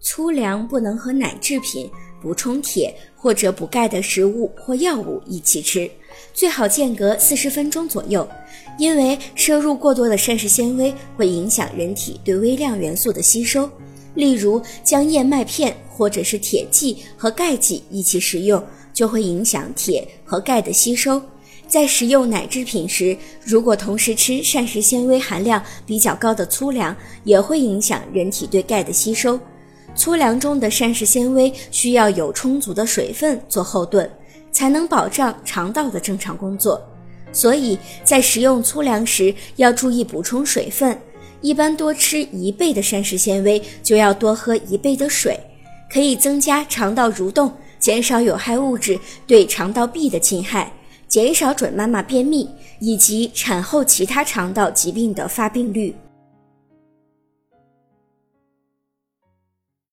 粗粮不能和奶制品、补充铁或者补钙的食物或药物一起吃，最好间隔四十分钟左右，因为摄入过多的膳食纤维会影响人体对微量元素的吸收。例如，将燕麦片或者是铁剂和钙剂一起食用，就会影响铁和钙的吸收。在食用奶制品时，如果同时吃膳食纤维含量比较高的粗粮，也会影响人体对钙的吸收。粗粮中的膳食纤维需要有充足的水分做后盾，才能保障肠道的正常工作。所以在食用粗粮时要注意补充水分，一般多吃一倍的膳食纤维就要多喝一倍的水，可以增加肠道蠕动，减少有害物质对肠道壁的侵害。减少准妈妈便秘以及产后其他肠道疾病的发病率。